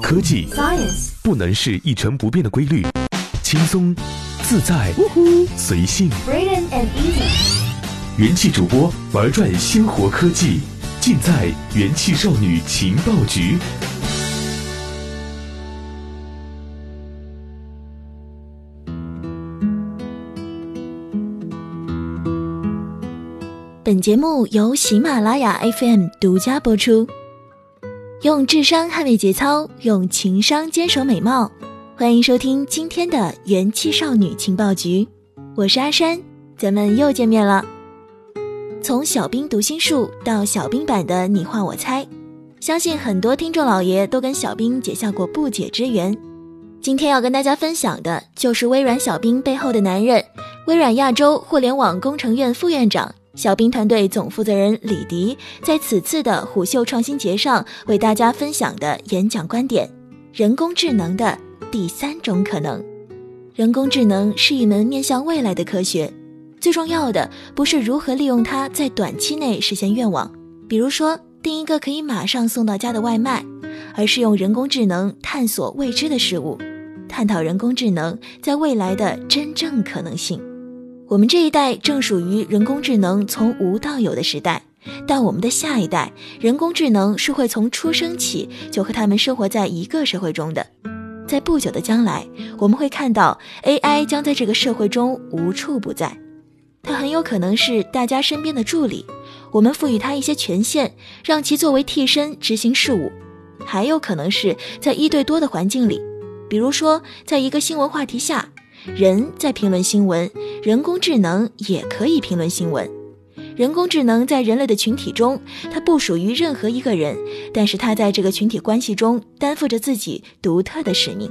科技 Science 不能是一成不变的规律，轻松、自在、随性。Brilliant and easy. 元气主播玩转鲜活科技，尽在元气少女情报局。本节目由喜马拉雅 FM 独家播出。用智商捍卫节操，用情商坚守美貌。欢迎收听今天的元气少女情报局，我是阿山，咱们又见面了。从小兵读心术到小兵版的你画我猜，相信很多听众老爷都跟小兵结下过不解之缘。今天要跟大家分享的就是微软小兵背后的男人，微软亚洲互联网工程院副院长。小兵团队总负责人李迪在此次的虎嗅创新节上为大家分享的演讲观点：人工智能的第三种可能。人工智能是一门面向未来的科学，最重要的不是如何利用它在短期内实现愿望，比如说订一个可以马上送到家的外卖，而是用人工智能探索未知的事物，探讨人工智能在未来的真正可能性。我们这一代正属于人工智能从无到有的时代，但我们的下一代，人工智能是会从出生起就和他们生活在一个社会中的。在不久的将来，我们会看到 AI 将在这个社会中无处不在，它很有可能是大家身边的助理，我们赋予它一些权限，让其作为替身执行事务；还有可能是在一对多的环境里，比如说在一个新闻话题下。人在评论新闻，人工智能也可以评论新闻。人工智能在人类的群体中，它不属于任何一个人，但是它在这个群体关系中担负着自己独特的使命。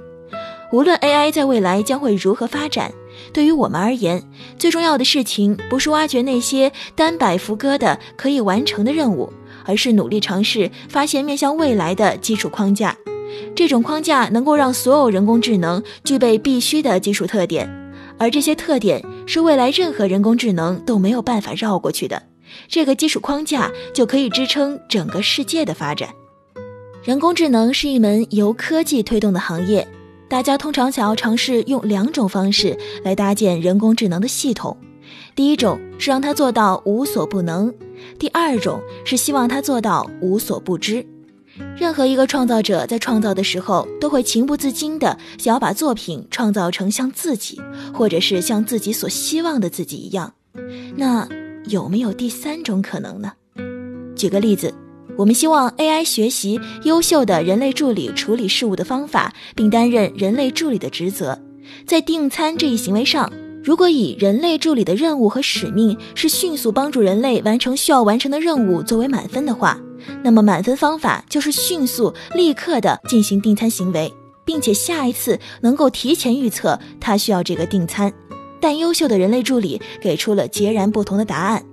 无论 AI 在未来将会如何发展，对于我们而言，最重要的事情不是挖掘那些单摆浮歌的可以完成的任务，而是努力尝试发现面向未来的基础框架。这种框架能够让所有人工智能具备必须的基础特点，而这些特点是未来任何人工智能都没有办法绕过去的。这个基础框架就可以支撑整个世界的发展。人工智能是一门由科技推动的行业，大家通常想要尝试用两种方式来搭建人工智能的系统。第一种是让它做到无所不能，第二种是希望它做到无所不知。任何一个创造者在创造的时候，都会情不自禁地想要把作品创造成像自己，或者是像自己所希望的自己一样。那有没有第三种可能呢？举个例子，我们希望 AI 学习优秀的人类助理处理事务的方法，并担任人类助理的职责。在订餐这一行为上，如果以人类助理的任务和使命是迅速帮助人类完成需要完成的任务作为满分的话，那么满分方法就是迅速、立刻的进行订餐行为，并且下一次能够提前预测他需要这个订餐。但优秀的人类助理给出了截然不同的答案，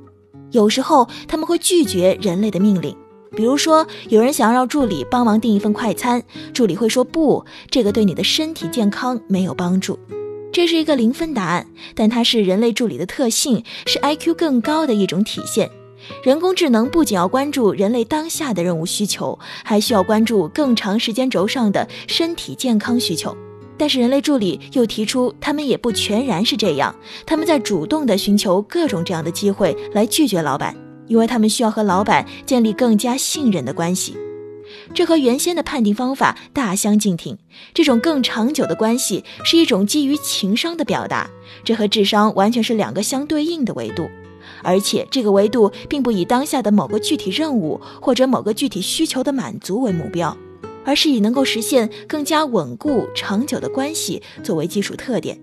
有时候他们会拒绝人类的命令。比如说，有人想要让助理帮忙订一份快餐，助理会说不，这个对你的身体健康没有帮助。这是一个零分答案，但它是人类助理的特性，是 IQ 更高的一种体现。人工智能不仅要关注人类当下的任务需求，还需要关注更长时间轴上的身体健康需求。但是人类助理又提出，他们也不全然是这样，他们在主动地寻求各种这样的机会来拒绝老板，因为他们需要和老板建立更加信任的关系。这和原先的判定方法大相径庭。这种更长久的关系是一种基于情商的表达，这和智商完全是两个相对应的维度。而且这个维度并不以当下的某个具体任务或者某个具体需求的满足为目标，而是以能够实现更加稳固长久的关系作为基础特点。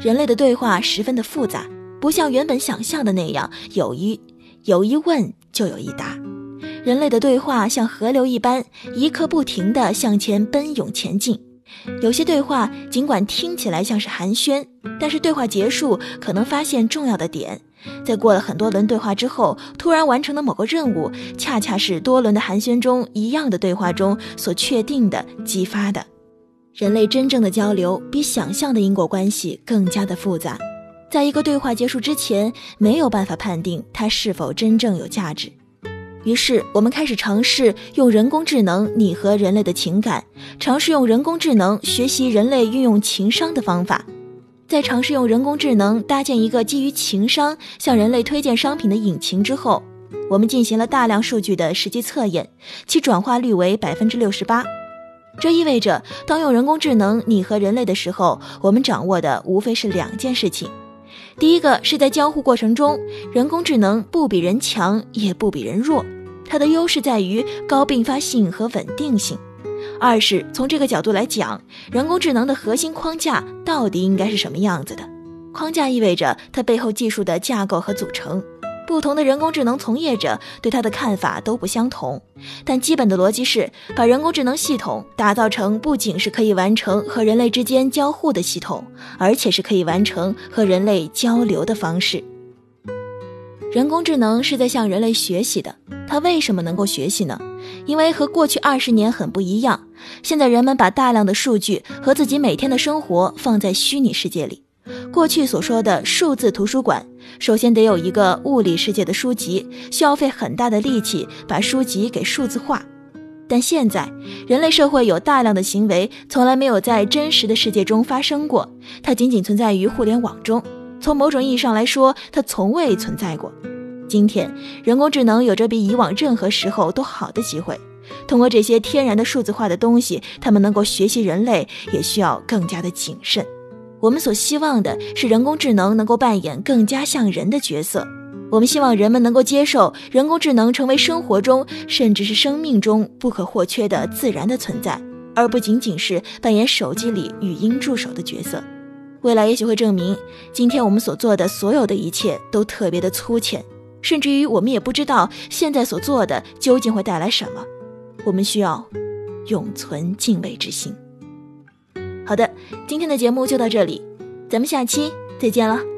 人类的对话十分的复杂，不像原本想象的那样有一有一问就有一答。人类的对话像河流一般，一刻不停地向前奔涌前进。有些对话尽管听起来像是寒暄，但是对话结束可能发现重要的点。在过了很多轮对话之后，突然完成的某个任务，恰恰是多轮的寒暄中一样的对话中所确定的、激发的。人类真正的交流比想象的因果关系更加的复杂，在一个对话结束之前，没有办法判定它是否真正有价值。于是，我们开始尝试用人工智能拟合人类的情感，尝试用人工智能学习人类运用情商的方法。在尝试用人工智能搭建一个基于情商向人类推荐商品的引擎之后，我们进行了大量数据的实际测验，其转化率为百分之六十八。这意味着，当用人工智能拟合人类的时候，我们掌握的无非是两件事情：第一个是在交互过程中，人工智能不比人强，也不比人弱，它的优势在于高并发性和稳定性。二是从这个角度来讲，人工智能的核心框架到底应该是什么样子的？框架意味着它背后技术的架构和组成。不同的人工智能从业者对它的看法都不相同，但基本的逻辑是把人工智能系统打造成不仅是可以完成和人类之间交互的系统，而且是可以完成和人类交流的方式。人工智能是在向人类学习的，它为什么能够学习呢？因为和过去二十年很不一样，现在人们把大量的数据和自己每天的生活放在虚拟世界里。过去所说的数字图书馆，首先得有一个物理世界的书籍，需要费很大的力气把书籍给数字化。但现在，人类社会有大量的行为从来没有在真实的世界中发生过，它仅仅存在于互联网中。从某种意义上来说，它从未存在过。今天，人工智能有着比以往任何时候都好的机会。通过这些天然的数字化的东西，他们能够学习人类，也需要更加的谨慎。我们所希望的是，人工智能能够扮演更加像人的角色。我们希望人们能够接受人工智能成为生活中，甚至是生命中不可或缺的自然的存在，而不仅仅是扮演手机里语音助手的角色。未来也许会证明，今天我们所做的所有的一切都特别的粗浅。甚至于我们也不知道现在所做的究竟会带来什么，我们需要永存敬畏之心。好的，今天的节目就到这里，咱们下期再见了。